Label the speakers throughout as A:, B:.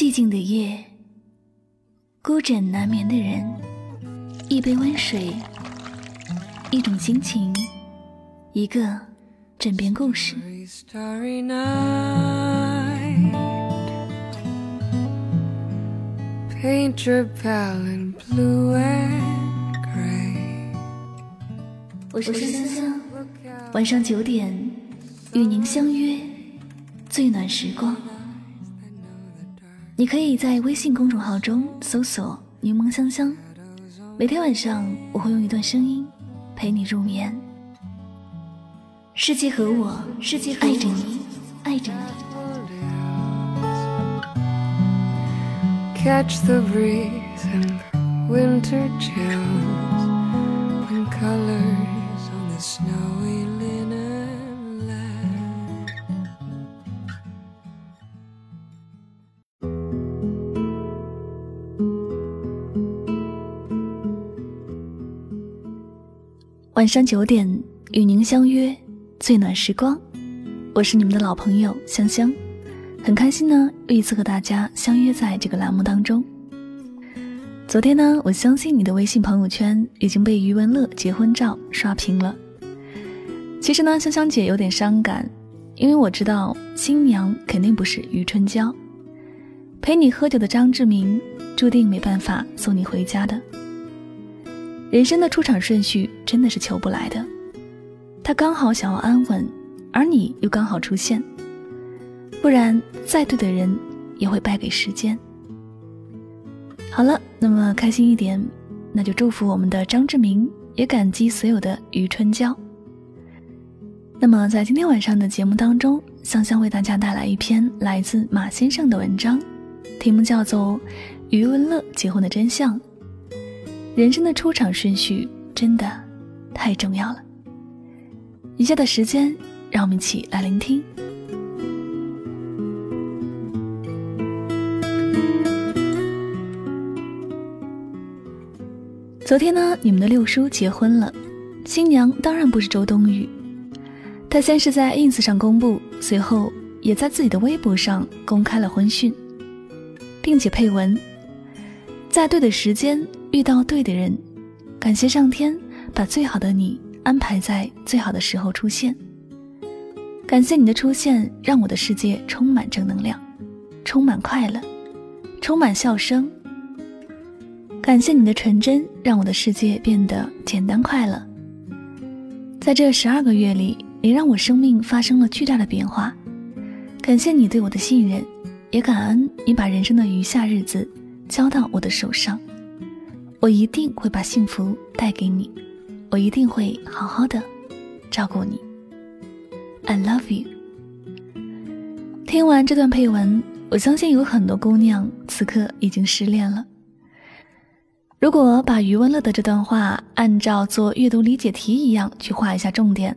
A: 寂静的夜，孤枕难眠的人，一杯温水，一种心情，一个枕边故事。我是香香，晚上九点与您相约最暖时光。你可以在微信公众号中搜索“柠檬香香”，每天晚上我会用一段声音陪你入眠。世界和我，世界爱着你，爱着你。Catch the breeze and winter chills 晚上九点与您相约最暖时光，我是你们的老朋友香香，很开心呢，又一次和大家相约在这个栏目当中。昨天呢，我相信你的微信朋友圈已经被余文乐结婚照刷屏了。其实呢，香香姐有点伤感，因为我知道新娘肯定不是余春娇，陪你喝酒的张志明注定没办法送你回家的。人生的出场顺序真的是求不来的，他刚好想要安稳，而你又刚好出现，不然再对的人也会败给时间。好了，那么开心一点，那就祝福我们的张志明，也感激所有的余春娇。那么在今天晚上的节目当中，香香为大家带来一篇来自马先生的文章，题目叫做《余文乐结婚的真相》。人生的出场顺序真的太重要了。以下的时间，让我们一起来聆听。昨天呢，你们的六叔结婚了，新娘当然不是周冬雨。他先是在 ins 上公布，随后也在自己的微博上公开了婚讯，并且配文：在对的时间。遇到对的人，感谢上天把最好的你安排在最好的时候出现。感谢你的出现，让我的世界充满正能量，充满快乐，充满笑声。感谢你的纯真，让我的世界变得简单快乐。在这十二个月里，你让我生命发生了巨大的变化。感谢你对我的信任，也感恩你把人生的余下日子交到我的手上。我一定会把幸福带给你，我一定会好好的照顾你。I love you。听完这段配文，我相信有很多姑娘此刻已经失恋了。如果把余文乐的这段话按照做阅读理解题一样去画一下重点，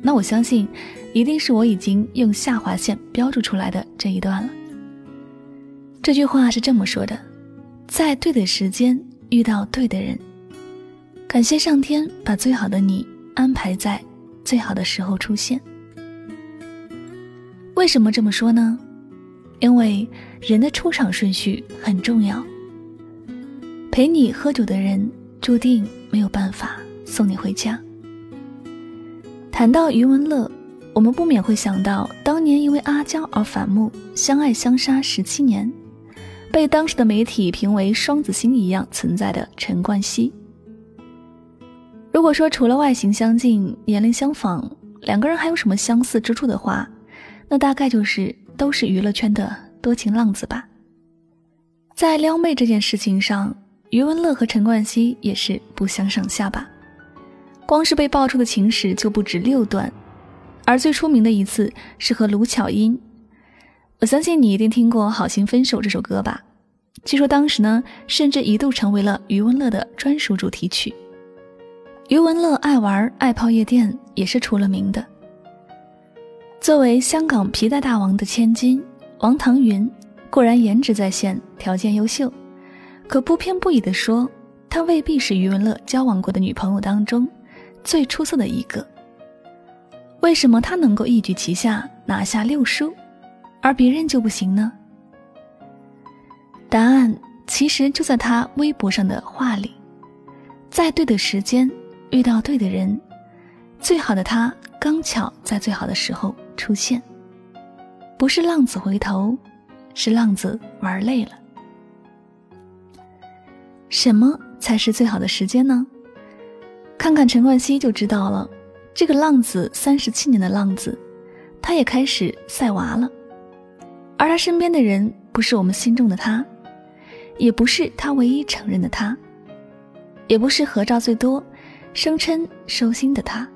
A: 那我相信一定是我已经用下划线标注出来的这一段了。这句话是这么说的：在对的时间。遇到对的人，感谢上天把最好的你安排在最好的时候出现。为什么这么说呢？因为人的出场顺序很重要。陪你喝酒的人注定没有办法送你回家。谈到余文乐，我们不免会想到当年因为阿娇而反目，相爱相杀十七年。被当时的媒体评为双子星一样存在的陈冠希。如果说除了外形相近、年龄相仿，两个人还有什么相似之处的话，那大概就是都是娱乐圈的多情浪子吧。在撩妹这件事情上，余文乐和陈冠希也是不相上下吧。光是被爆出的情史就不止六段，而最出名的一次是和卢巧音。我相信你一定听过《好心分手》这首歌吧？据说当时呢，甚至一度成为了余文乐的专属主题曲。余文乐爱玩爱泡夜店，也是出了名的。作为香港皮带大王的千金王棠云，固然颜值在线，条件优秀，可不偏不倚地说，她未必是余文乐交往过的女朋友当中最出色的一个。为什么她能够一举旗下拿下六叔？而别人就不行呢？答案其实就在他微博上的话里，在对的时间遇到对的人，最好的他刚巧在最好的时候出现。不是浪子回头，是浪子玩累了。什么才是最好的时间呢？看看陈冠希就知道了。这个浪子三十七年的浪子，他也开始晒娃了。而他身边的人，不是我们心中的他，也不是他唯一承认的他，也不是合照最多、声称收心的他，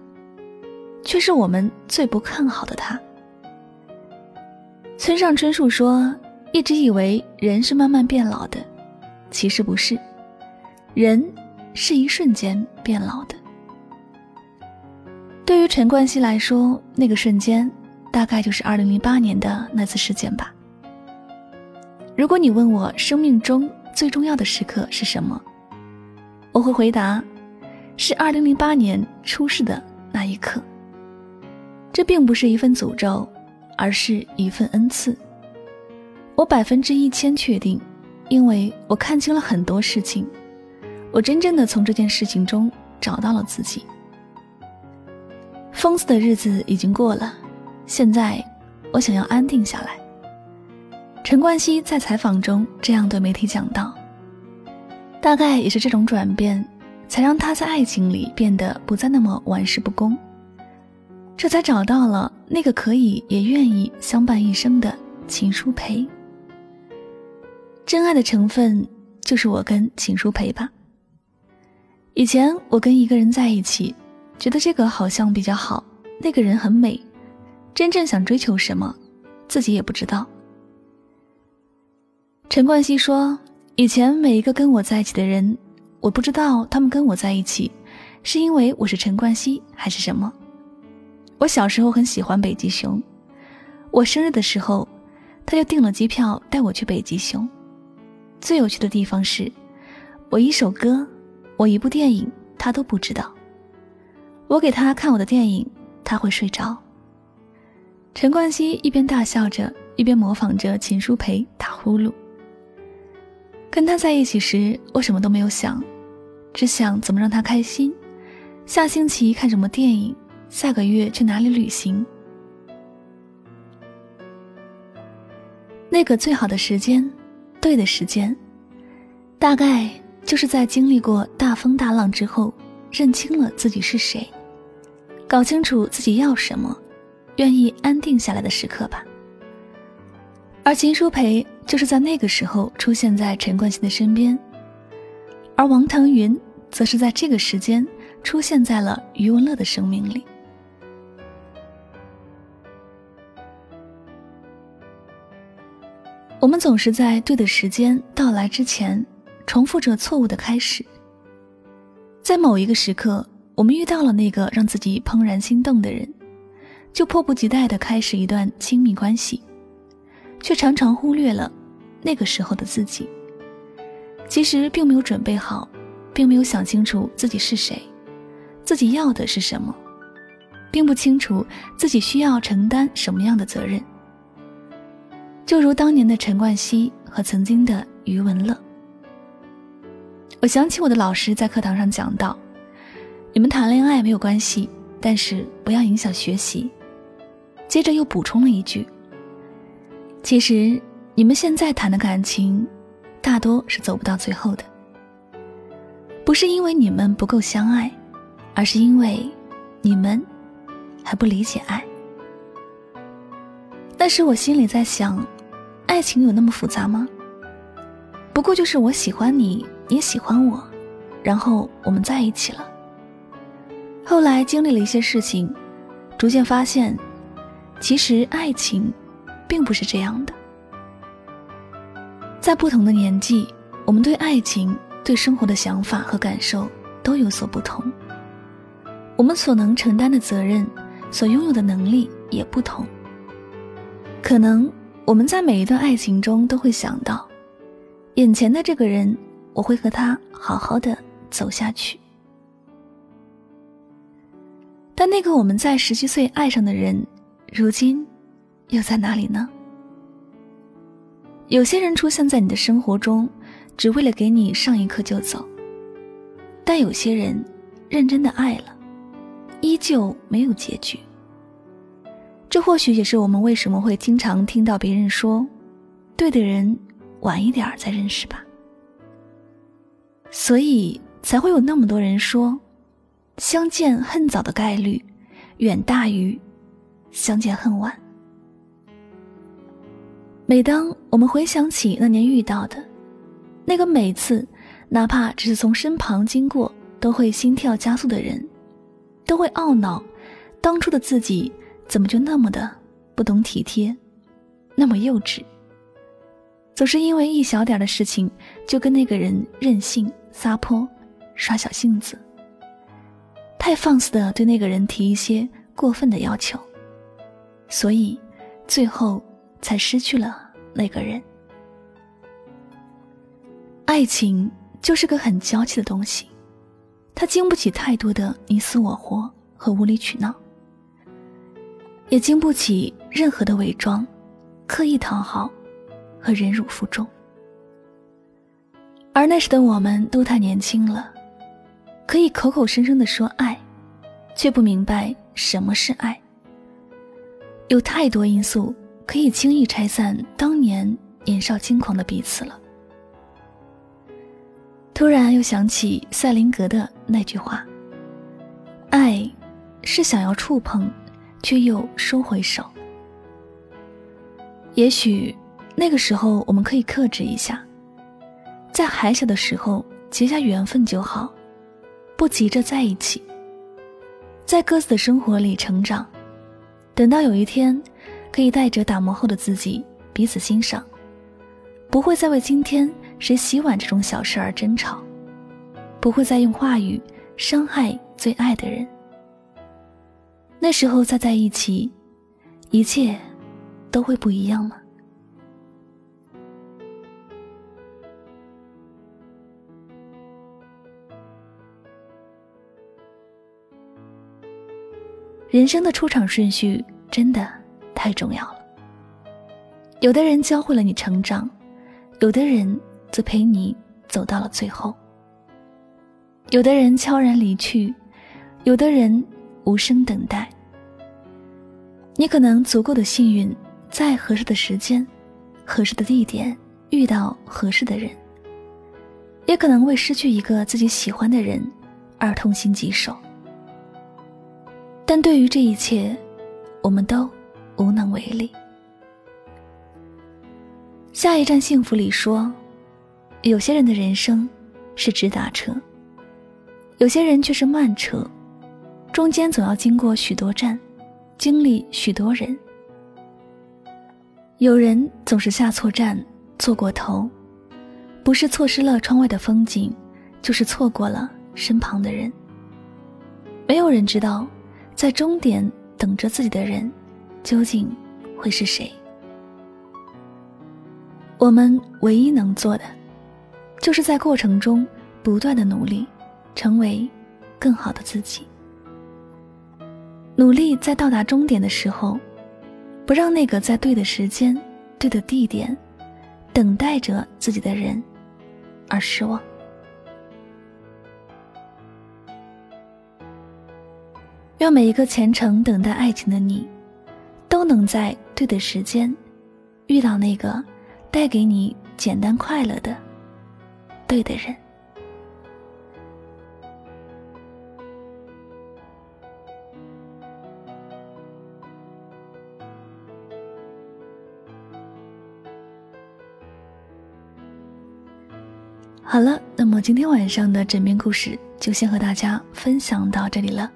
A: 却是我们最不看好的他。村上春树说：“一直以为人是慢慢变老的，其实不是，人是一瞬间变老的。”对于陈冠希来说，那个瞬间大概就是2008年的那次事件吧。如果你问我生命中最重要的时刻是什么，我会回答：是2008年出事的那一刻。这并不是一份诅咒。而是一份恩赐。我百分之一千确定，因为我看清了很多事情，我真正的从这件事情中找到了自己。疯子的日子已经过了，现在我想要安定下来。陈冠希在采访中这样对媒体讲道。大概也是这种转变，才让他在爱情里变得不再那么玩世不恭。这才找到了那个可以也愿意相伴一生的秦书培。真爱的成分就是我跟秦书培吧。以前我跟一个人在一起，觉得这个好像比较好，那个人很美，真正想追求什么，自己也不知道。陈冠希说，以前每一个跟我在一起的人，我不知道他们跟我在一起，是因为我是陈冠希还是什么。我小时候很喜欢北极熊，我生日的时候，他就订了机票带我去北极熊。最有趣的地方是，我一首歌，我一部电影，他都不知道。我给他看我的电影，他会睡着。陈冠希一边大笑着，一边模仿着秦书培打呼噜。跟他在一起时，我什么都没有想，只想怎么让他开心。下星期看什么电影。下个月去哪里旅行？那个最好的时间，对的时间，大概就是在经历过大风大浪之后，认清了自己是谁，搞清楚自己要什么，愿意安定下来的时刻吧。而秦书培就是在那个时候出现在陈冠希的身边，而王腾云则是在这个时间出现在了余文乐的生命里。我们总是在对的时间到来之前，重复着错误的开始。在某一个时刻，我们遇到了那个让自己怦然心动的人，就迫不及待地开始一段亲密关系，却常常忽略了那个时候的自己。其实并没有准备好，并没有想清楚自己是谁，自己要的是什么，并不清楚自己需要承担什么样的责任。就如当年的陈冠希和曾经的余文乐，我想起我的老师在课堂上讲到：“你们谈恋爱没有关系，但是不要影响学习。”接着又补充了一句：“其实你们现在谈的感情，大多是走不到最后的，不是因为你们不够相爱，而是因为你们还不理解爱。”但是我心里在想。爱情有那么复杂吗？不过就是我喜欢你，你也喜欢我，然后我们在一起了。后来经历了一些事情，逐渐发现，其实爱情并不是这样的。在不同的年纪，我们对爱情、对生活的想法和感受都有所不同，我们所能承担的责任、所拥有的能力也不同，可能。我们在每一段爱情中都会想到，眼前的这个人，我会和他好好的走下去。但那个我们在十七岁爱上的人，如今又在哪里呢？有些人出现在你的生活中，只为了给你上一课就走。但有些人认真的爱了，依旧没有结局。这或许也是我们为什么会经常听到别人说：“对的人，晚一点再认识吧。”所以才会有那么多人说，相见恨早的概率远大于相见恨晚。每当我们回想起那年遇到的那个每次，哪怕只是从身旁经过都会心跳加速的人，都会懊恼当初的自己怎么就那么的不懂体贴，那么幼稚。总是因为一小点的事情就跟那个人任性撒泼，耍小性子，太放肆的对那个人提一些过分的要求，所以最后。才失去了那个人。爱情就是个很娇气的东西，它经不起太多的你死我活和无理取闹，也经不起任何的伪装、刻意讨好和忍辱负重。而那时的我们都太年轻了，可以口口声声的说爱，却不明白什么是爱。有太多因素。可以轻易拆散当年年少轻狂的彼此了。突然又想起赛林格的那句话：“爱，是想要触碰，却又收回手。”也许那个时候我们可以克制一下，在还小的时候结下缘分就好，不急着在一起，在各自的生活里成长，等到有一天。可以带着打磨后的自己彼此欣赏，不会再为今天谁洗碗这种小事而争吵，不会再用话语伤害最爱的人。那时候再在一起，一切都会不一样吗？人生的出场顺序真的。太重要了。有的人教会了你成长，有的人则陪你走到了最后。有的人悄然离去，有的人无声等待。你可能足够的幸运，在合适的时间、合适的地点遇到合适的人，也可能为失去一个自己喜欢的人而痛心疾首。但对于这一切，我们都。无能为力。下一站幸福里说，有些人的人生是直达车，有些人却是慢车，中间总要经过许多站，经历许多人。有人总是下错站，坐过头，不是错失了窗外的风景，就是错过了身旁的人。没有人知道，在终点等着自己的人。究竟会是谁？我们唯一能做的，就是在过程中不断的努力，成为更好的自己。努力在到达终点的时候，不让那个在对的时间、对的地点等待着自己的人而失望。让每一个虔诚等待爱情的你。都能在对的时间，遇到那个带给你简单快乐的对的人。好了，那么今天晚上的枕边故事就先和大家分享到这里了。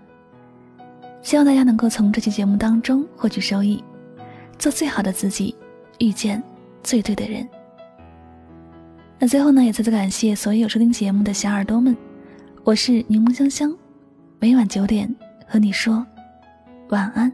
A: 希望大家能够从这期节目当中获取收益，做最好的自己，遇见最对的人。那最后呢，也再次感谢所有收听节目的小耳朵们，我是柠檬香香，每晚九点和你说晚安。